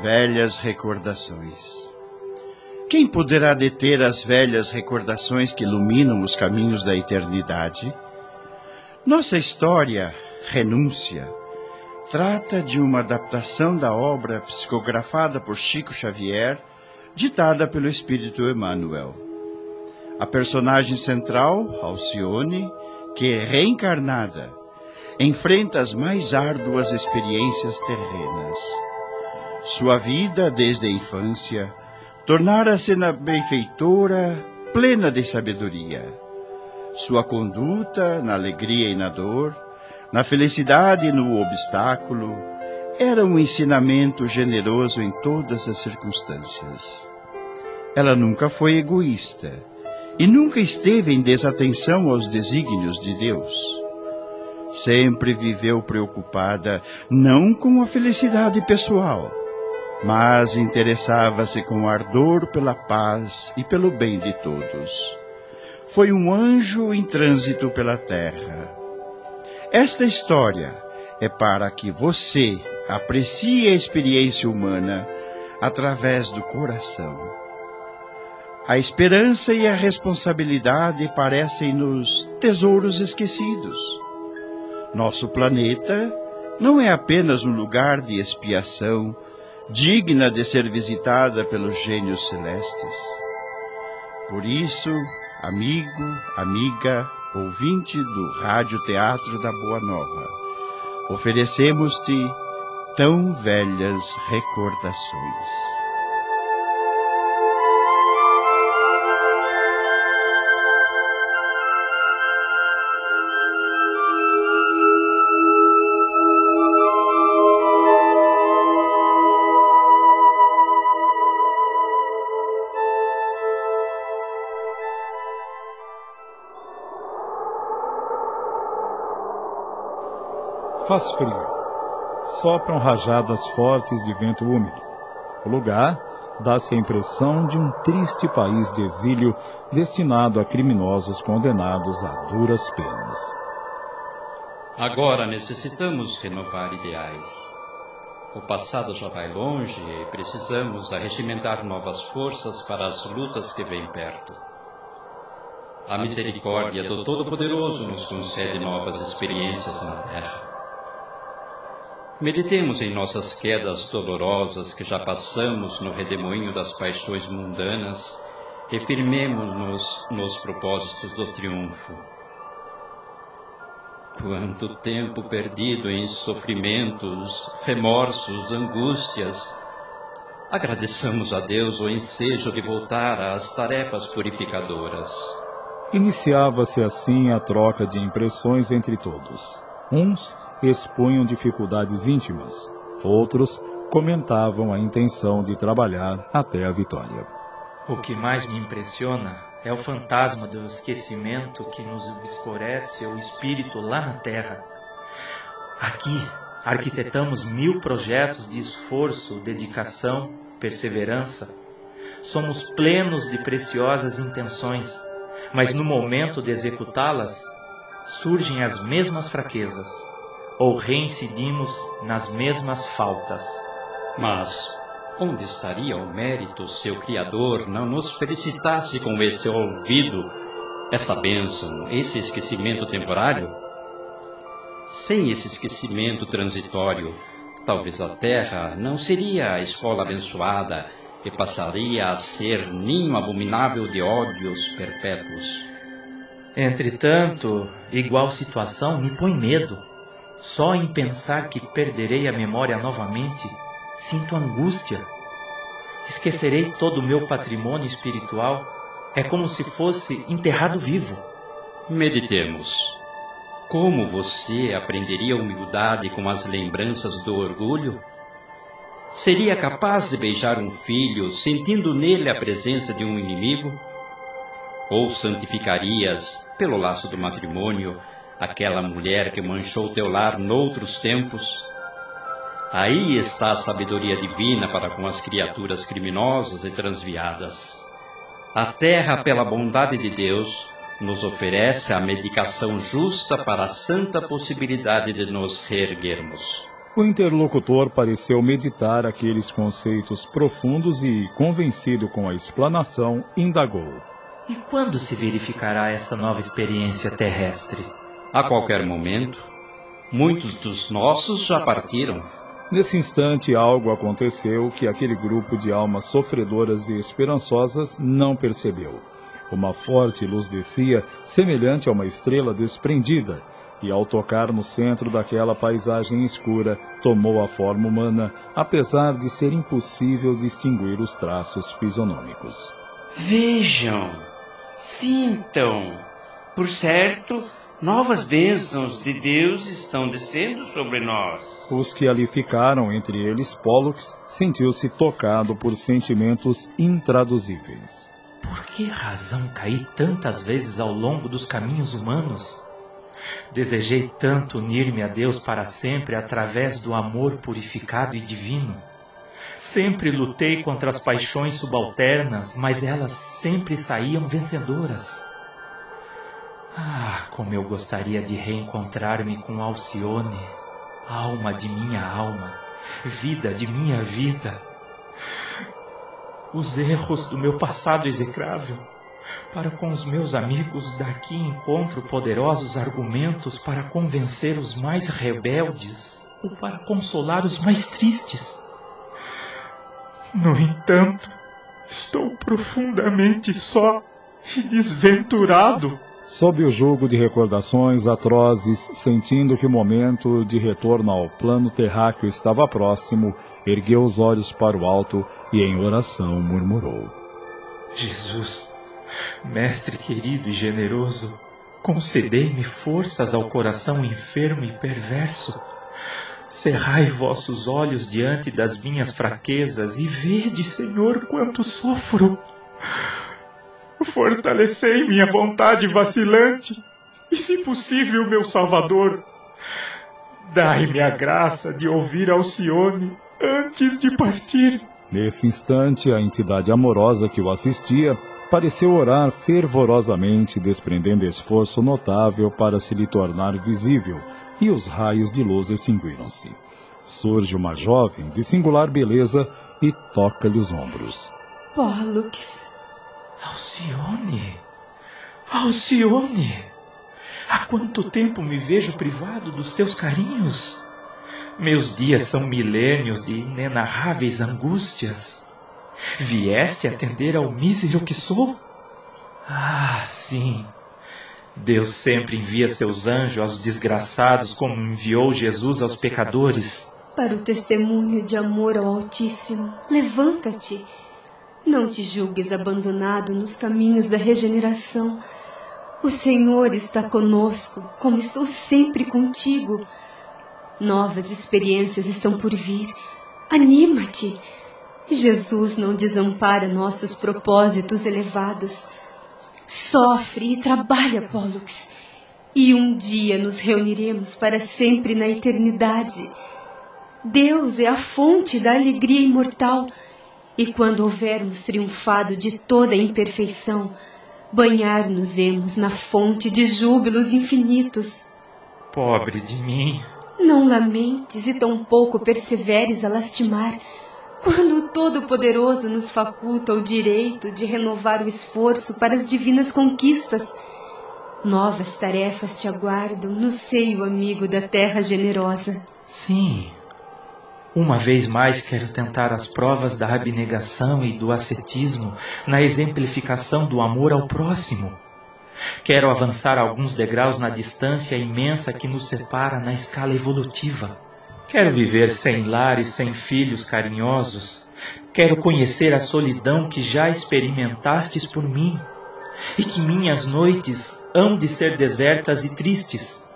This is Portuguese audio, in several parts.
Velhas recordações. Quem poderá deter as velhas recordações que iluminam os caminhos da eternidade? Nossa história, Renúncia, trata de uma adaptação da obra psicografada por Chico Xavier, ditada pelo Espírito Emmanuel. A personagem central, Alcione, que reencarnada, enfrenta as mais árduas experiências terrenas. Sua vida, desde a infância, tornara-se na benfeitora plena de sabedoria. Sua conduta, na alegria e na dor, na felicidade e no obstáculo, era um ensinamento generoso em todas as circunstâncias. Ela nunca foi egoísta e nunca esteve em desatenção aos desígnios de Deus. Sempre viveu preocupada não com a felicidade pessoal, mas interessava-se com ardor pela paz e pelo bem de todos. Foi um anjo em trânsito pela terra. Esta história é para que você aprecie a experiência humana através do coração. A esperança e a responsabilidade parecem-nos tesouros esquecidos. Nosso planeta não é apenas um lugar de expiação digna de ser visitada pelos gênios celestes. Por isso, amigo, amiga, ouvinte do Rádio Teatro da Boa Nova, oferecemos-te tão velhas recordações. Faz frio. Sopram rajadas fortes de vento úmido. O lugar dá-se a impressão de um triste país de exílio destinado a criminosos condenados a duras penas. Agora necessitamos renovar ideais. O passado já vai longe e precisamos arregimentar novas forças para as lutas que vêm perto. A misericórdia do Todo-Poderoso nos concede novas experiências na Terra. Meditemos em nossas quedas dolorosas que já passamos no redemoinho das paixões mundanas e firmemos-nos nos propósitos do triunfo. Quanto tempo perdido em sofrimentos, remorsos, angústias. Agradeçamos a Deus o ensejo de voltar às tarefas purificadoras. Iniciava-se assim a troca de impressões entre todos. Uns expunham dificuldades íntimas, outros comentavam a intenção de trabalhar até a vitória. O que mais me impressiona é o fantasma do esquecimento que nos escurece o espírito lá na terra. Aqui, arquitetamos mil projetos de esforço, dedicação, perseverança. Somos plenos de preciosas intenções, mas no momento de executá-las, surgem as mesmas fraquezas ou reincidimos nas mesmas faltas. Mas onde estaria o mérito se o Criador não nos felicitasse com esse olvido, essa bênção, esse esquecimento temporário? Sem esse esquecimento transitório, talvez a terra não seria a escola abençoada e passaria a ser ninho abominável de ódios perpétuos. Entretanto, igual situação me põe medo. Só em pensar que perderei a memória novamente, sinto angústia. Esquecerei todo o meu patrimônio espiritual. É como se fosse enterrado vivo. Meditemos. Como você aprenderia humildade com as lembranças do orgulho? Seria capaz de beijar um filho sentindo nele a presença de um inimigo? Ou santificarias, pelo laço do matrimônio, aquela mulher que manchou teu lar noutros tempos? Aí está a sabedoria divina para com as criaturas criminosas e transviadas. A terra, pela bondade de Deus, nos oferece a medicação justa para a santa possibilidade de nos reerguermos. O interlocutor pareceu meditar aqueles conceitos profundos e, convencido com a explanação, indagou. E quando se verificará essa nova experiência terrestre? A qualquer momento. Muitos dos nossos já partiram. Nesse instante, algo aconteceu que aquele grupo de almas sofredoras e esperançosas não percebeu. Uma forte luz descia, semelhante a uma estrela desprendida, e ao tocar no centro daquela paisagem escura, tomou a forma humana, apesar de ser impossível distinguir os traços fisionômicos. Vejam, sintam, por certo, novas bênçãos de Deus estão descendo sobre nós. Os que ali ficaram, entre eles Pollux, sentiu-se tocado por sentimentos intraduzíveis. Por que razão caí tantas vezes ao longo dos caminhos humanos? Desejei tanto unir-me a Deus para sempre através do amor purificado e divino. Sempre lutei contra as paixões subalternas, mas elas sempre saíam vencedoras. Ah, como eu gostaria de reencontrar-me com Alcione, alma de minha alma, vida de minha vida. Os erros do meu passado execrável para com os meus amigos daqui encontro poderosos argumentos para convencer os mais rebeldes ou para consolar os mais tristes. No entanto, estou profundamente só e desventurado. Sob o jugo de recordações atrozes, sentindo que o momento de retorno ao plano terráqueo estava próximo, ergueu os olhos para o alto e em oração murmurou: Jesus, Mestre querido e generoso, concedei-me forças ao coração enfermo e perverso. Cerrai vossos olhos diante das minhas fraquezas e vede, Senhor, quanto sofro. Fortalecei minha vontade vacilante e, se possível, meu Salvador, dai-me a graça de ouvir Alcione antes de partir. Nesse instante, a entidade amorosa que o assistia pareceu orar fervorosamente, desprendendo esforço notável para se lhe tornar visível, e os raios de luz extinguiram-se. Surge uma jovem de singular beleza e toca-lhe os ombros. Pollux. Alcione! Alcione! Há quanto tempo me vejo privado dos teus carinhos? Meus dias são milênios de inenarráveis angústias. Vieste atender ao mísero que sou? Ah, sim. Deus sempre envia seus anjos aos desgraçados, como enviou Jesus aos pecadores. Para o testemunho de amor ao Altíssimo, levanta-te. Não te julgues abandonado nos caminhos da regeneração. O Senhor está conosco, como estou sempre contigo. Novas experiências estão por vir. Anima-te. Jesus não desampara nossos propósitos elevados. Sofre e trabalha, Pollux, e um dia nos reuniremos para sempre na eternidade. Deus é a fonte da alegria imortal, e quando houvermos triunfado de toda a imperfeição, banhar-nos-emos na fonte de júbilos infinitos. Pobre de mim. Não lamentes e tampouco perseveres a lastimar quando o Todo-Poderoso nos faculta o direito de renovar o esforço para as divinas conquistas, novas tarefas te aguardam no seio amigo da terra generosa. Sim. Uma vez mais quero tentar as provas da abnegação e do ascetismo na exemplificação do amor ao próximo. Quero avançar alguns degraus na distância imensa que nos separa na escala evolutiva. Quero viver sem lar e sem filhos carinhosos. Quero conhecer a solidão que já experimentastes por mim, e que minhas noites hão de ser desertas e tristes.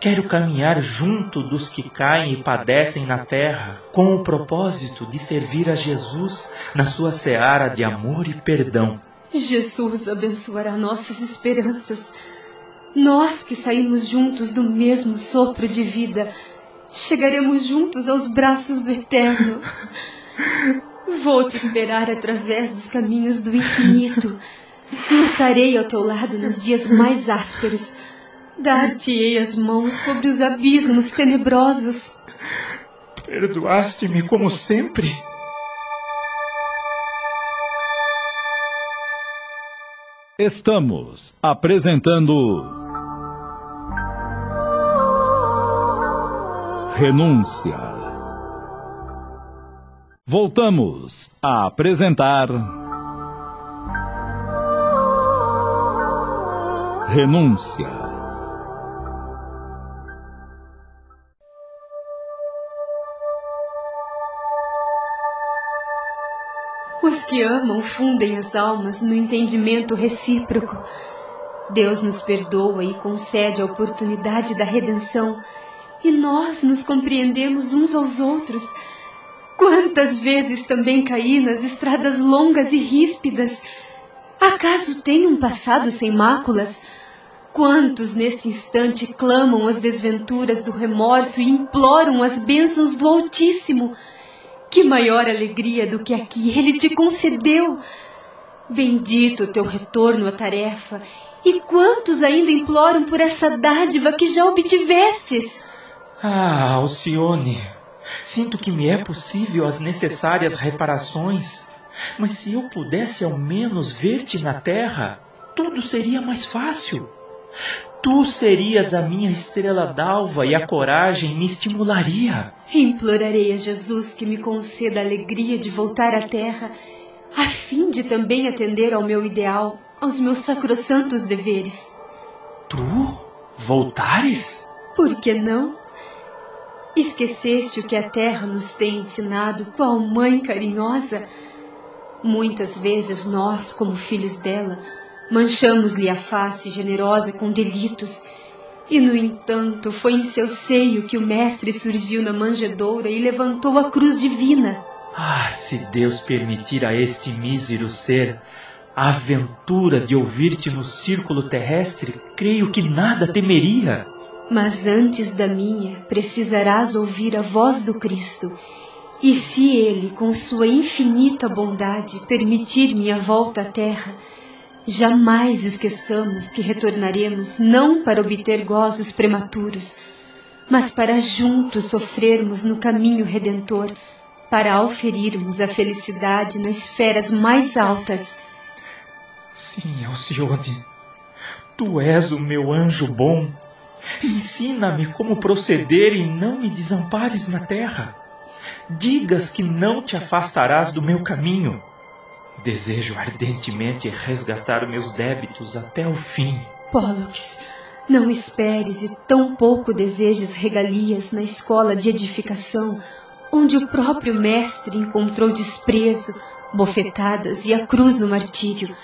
Quero caminhar junto dos que caem e padecem na terra, com o propósito de servir a Jesus na sua seara de amor e perdão. Jesus abençoará nossas esperanças. Nós que saímos juntos do mesmo sopro de vida, chegaremos juntos aos braços do Eterno. Vou te esperar através dos caminhos do infinito. Lutarei ao teu lado nos dias mais ásperos. Dar-te-ei as mãos sobre os abismos tenebrosos. Perdoaste-me como sempre. Estamos apresentando Renúncia. Voltamos a apresentar Renúncia. Os que amam fundem as almas no entendimento recíproco. Deus nos perdoa e concede a oportunidade da redenção, e nós nos compreendemos uns aos outros. Quantas vezes também caí nas estradas longas e ríspidas? Acaso tenho um passado sem máculas? Quantos neste instante clamam as desventuras do remorso e imploram as bênçãos do Altíssimo? Que maior alegria do que a que ele te concedeu! Bendito o teu retorno à tarefa, e quantos ainda imploram por essa dádiva que já obtivestes? Ah, Alcione, sinto que me é possível as necessárias reparações, mas se eu pudesse ao menos ver-te na terra, tudo seria mais fácil. Tu serias a minha estrela d'alva e a coragem me estimularia. Implorarei a Jesus que me conceda a alegria de voltar à terra, a fim de também atender ao meu ideal, aos meus sacrossantos deveres. Tu voltares? Por que não? Esqueceste o que a terra nos tem ensinado, qual mãe carinhosa? Muitas vezes nós, como filhos dela, Manchamos-lhe a face generosa com delitos. E, no entanto, foi em seu seio que o Mestre surgiu na manjedoura e levantou a cruz divina. Ah, se Deus permitir a este mísero ser a aventura de ouvir-te no círculo terrestre, creio que nada temeria. Mas antes da minha, precisarás ouvir a voz do Cristo. E se Ele, com sua infinita bondade, permitir minha volta à terra, Jamais esqueçamos que retornaremos não para obter gozos prematuros, mas para juntos sofrermos no caminho redentor, para auferirmos a felicidade nas esferas mais altas. Sim, Alcione, tu és o meu anjo bom. Ensina-me como proceder e não me desampares na terra. Digas que não te afastarás do meu caminho Desejo ardentemente resgatar meus débitos até o fim. Pollux, não esperes e tão pouco desejes regalias na escola de edificação, onde o próprio mestre encontrou desprezo, bofetadas e a cruz no martírio.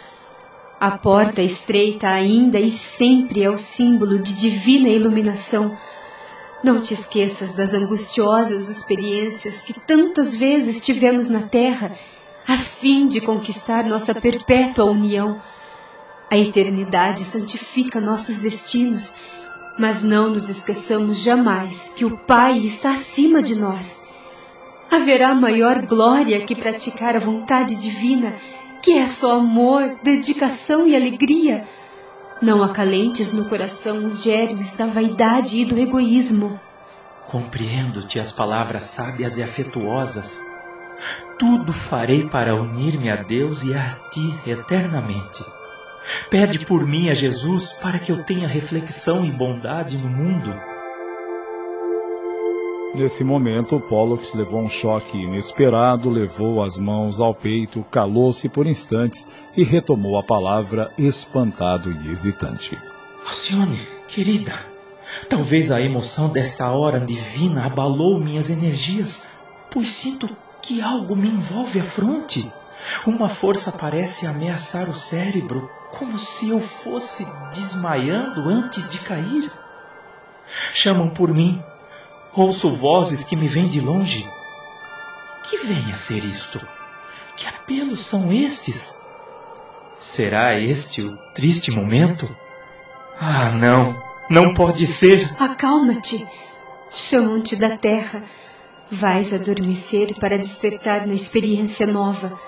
A porta estreita ainda e sempre é o símbolo de divina iluminação. Não te esqueças das angustiosas experiências que tantas vezes tivemos na terra a fim de conquistar nossa perpétua união. A eternidade santifica nossos destinos, mas não nos esqueçamos jamais que o Pai está acima de nós. Haverá maior glória que praticar a vontade divina, que é só amor, dedicação e alegria. Não acalentes no coração os germes da vaidade e do egoísmo. Compreendo-te as palavras sábias e afetuosas tudo farei para unir-me a Deus e a ti eternamente. Pede por mim a Jesus para que eu tenha reflexão e bondade no mundo. Nesse momento, Pollux levou um choque inesperado, levou as mãos ao peito, calou-se por instantes e retomou a palavra espantado e hesitante. Alcione, querida, talvez a emoção desta hora divina abalou minhas energias, pois sinto que algo me envolve a fronte. Uma força parece ameaçar o cérebro, como se eu fosse desmaiando antes de cair. Chamam por mim. Ouço vozes que me vêm de longe. Que vem a ser isto? Que apelos são estes? Será este o triste momento? Ah, não! Não pode ser! Acalma-te! Chamam-te da terra. Vais adormecer para despertar na experiência nova.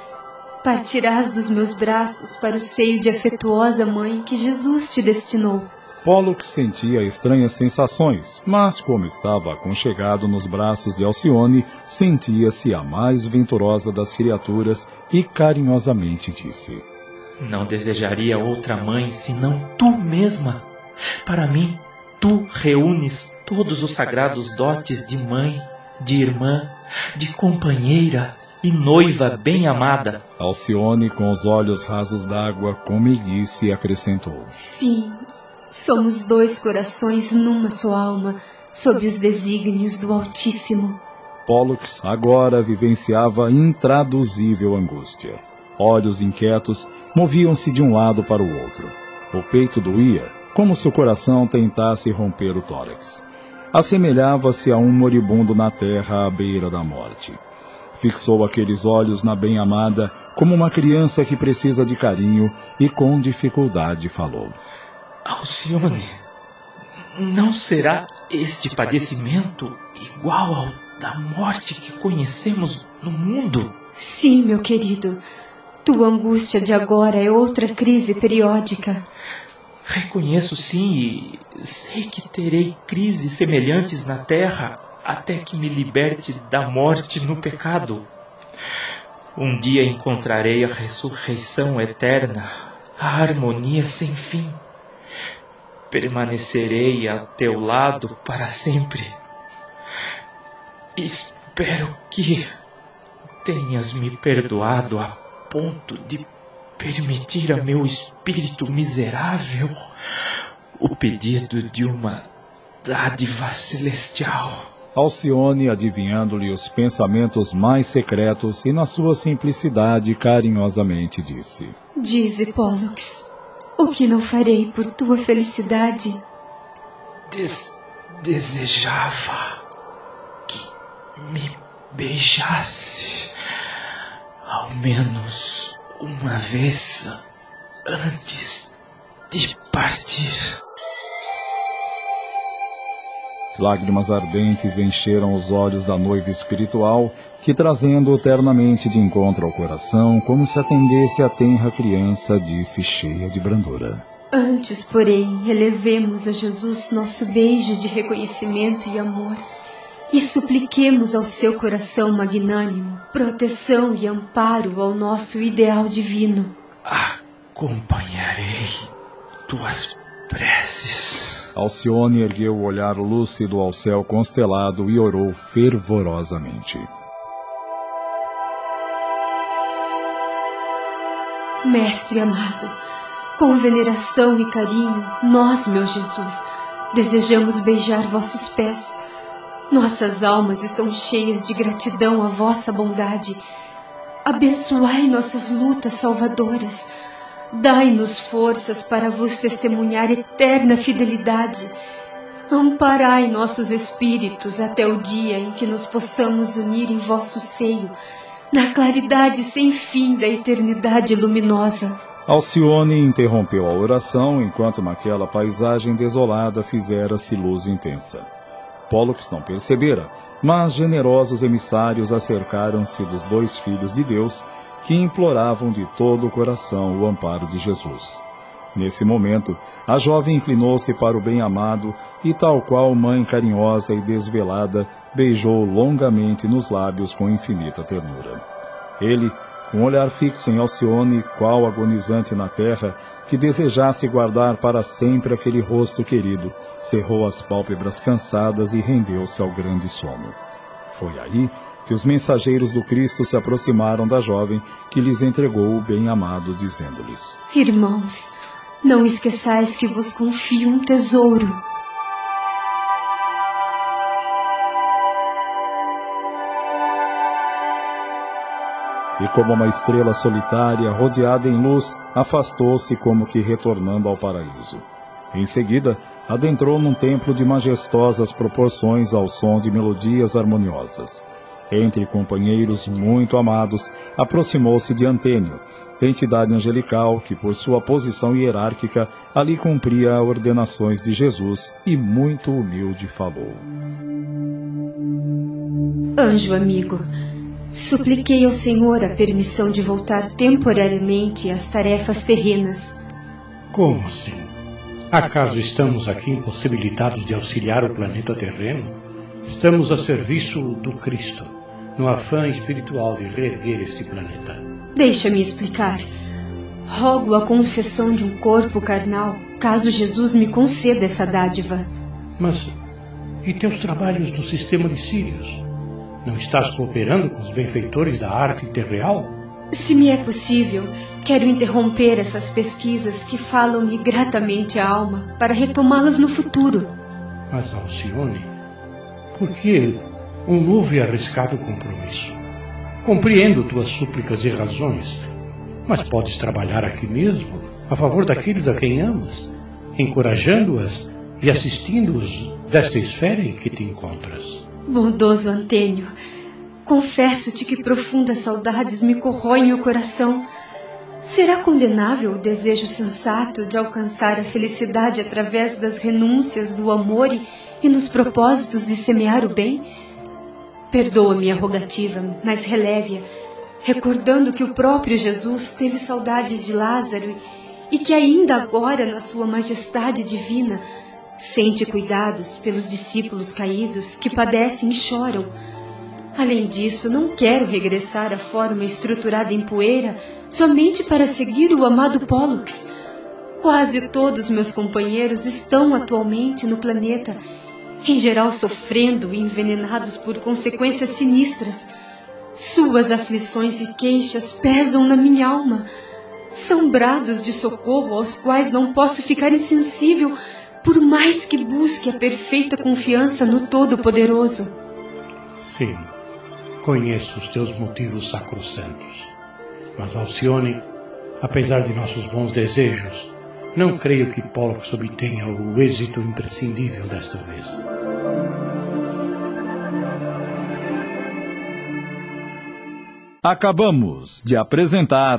Partirás dos meus braços para o seio de afetuosa mãe que Jesus te destinou. Pollux sentia estranhas sensações, mas como estava aconchegado nos braços de Alcione, sentia-se a mais venturosa das criaturas e carinhosamente disse: Não desejaria outra mãe senão tu mesma. Para mim, tu reúnes todos os sagrados dotes de mãe, de irmã, de companheira e noiva bem amada. Alcione, com os olhos rasos d'água, com meiguice, acrescentou: Sim, Somos dois corações numa só alma, sob os desígnios do Altíssimo. Pollux agora vivenciava intraduzível angústia. Olhos inquietos moviam-se de um lado para o outro. O peito doía, como se o coração tentasse romper o tórax. Assemelhava-se a um moribundo na terra à beira da morte. Fixou aqueles olhos na bem-amada como uma criança que precisa de carinho e com dificuldade falou. Alcione, não será este padecimento igual ao da morte que conhecemos no mundo? Sim, meu querido. Tua angústia de agora é outra crise periódica. Reconheço sim e sei que terei crises semelhantes na terra até que me liberte da morte no pecado. Um dia encontrarei a ressurreição eterna, a harmonia sem fim permanecerei a teu lado para sempre. Espero que tenhas me perdoado a ponto de permitir a meu espírito miserável o pedido de uma dádiva celestial. Alcione, adivinhando-lhe os pensamentos mais secretos e na sua simplicidade carinhosamente disse: Dize, Pollux, o que não farei por tua felicidade? Des desejava que me beijasse ao menos uma vez antes de partir. Lágrimas ardentes encheram os olhos da noiva espiritual que trazendo-o ternamente de encontro ao coração, como se atendesse a tenra criança, disse cheia de brandura. Antes, porém, relevemos a Jesus nosso beijo de reconhecimento e amor e supliquemos ao seu coração magnânimo proteção e amparo ao nosso ideal divino. Acompanharei tuas preces. Alcione ergueu o olhar lúcido ao céu constelado e orou fervorosamente. Mestre amado, com veneração e carinho, nós, meu Jesus, desejamos beijar vossos pés. Nossas almas estão cheias de gratidão à vossa bondade. Abençoai nossas lutas salvadoras. Dai-nos forças para vos testemunhar eterna fidelidade. Amparai nossos espíritos até o dia em que nos possamos unir em vosso seio na claridade sem fim da eternidade luminosa. Alcione interrompeu a oração enquanto naquela paisagem desolada fizera-se luz intensa. Pollux não percebera, mas generosos emissários acercaram-se dos dois filhos de Deus que imploravam de todo o coração o amparo de Jesus. Nesse momento, a jovem inclinou-se para o bem-amado e, tal qual mãe carinhosa e desvelada, beijou longamente nos lábios com infinita ternura. Ele, com um olhar fixo em Alcione, qual agonizante na terra, que desejasse guardar para sempre aquele rosto querido, cerrou as pálpebras cansadas e rendeu-se ao grande sono. Foi aí que os mensageiros do Cristo se aproximaram da jovem, que lhes entregou o bem-amado, dizendo-lhes: Irmãos, não esqueçais que vos confio um tesouro. E como uma estrela solitária, rodeada em luz, afastou-se como que retornando ao paraíso. Em seguida, adentrou num templo de majestosas proporções aos sons de melodias harmoniosas. Entre companheiros muito amados, aproximou-se de Antênio, entidade angelical que, por sua posição hierárquica, ali cumpria ordenações de Jesus e muito humilde falou. Anjo amigo, supliquei ao Senhor a permissão de voltar temporariamente às tarefas terrenas. Como assim? Acaso estamos aqui impossibilitados de auxiliar o planeta terreno? Estamos a serviço do Cristo, no afã espiritual de reerguer este planeta. Deixa-me explicar. Rogo a concessão de um corpo carnal, caso Jesus me conceda essa dádiva. Mas e teus trabalhos no sistema de Sírios? Não estás cooperando com os benfeitores da arte interreal? Se me é possível, quero interromper essas pesquisas que falam-me gratamente a alma para retomá-las no futuro. Mas, Alcione, por que um novo e arriscado compromisso? Compreendo tuas súplicas e razões, mas podes trabalhar aqui mesmo, a favor daqueles a quem amas, encorajando-as e assistindo-os desta esfera em que te encontras. Bondoso Antênio, confesso-te que profundas saudades me corroem o coração. Será condenável o desejo sensato de alcançar a felicidade através das renúncias do amor e, nos propósitos de semear o bem? Perdoa-me a rogativa, mas releve-a, recordando que o próprio Jesus teve saudades de Lázaro e que ainda agora, na sua majestade divina, sente cuidados pelos discípulos caídos que padecem e choram. Além disso, não quero regressar à forma estruturada em poeira somente para seguir o amado Pollux. Quase todos meus companheiros estão atualmente no planeta em geral sofrendo e envenenados por consequências sinistras. Suas aflições e queixas pesam na minha alma. São brados de socorro aos quais não posso ficar insensível, por mais que busque a perfeita confiança no Todo-Poderoso. Sim, conheço os teus motivos sacrossantos. Mas, Alcione, apesar de nossos bons desejos, não creio que Pollux obtenha o êxito imprescindível desta vez. Acabamos de apresentar.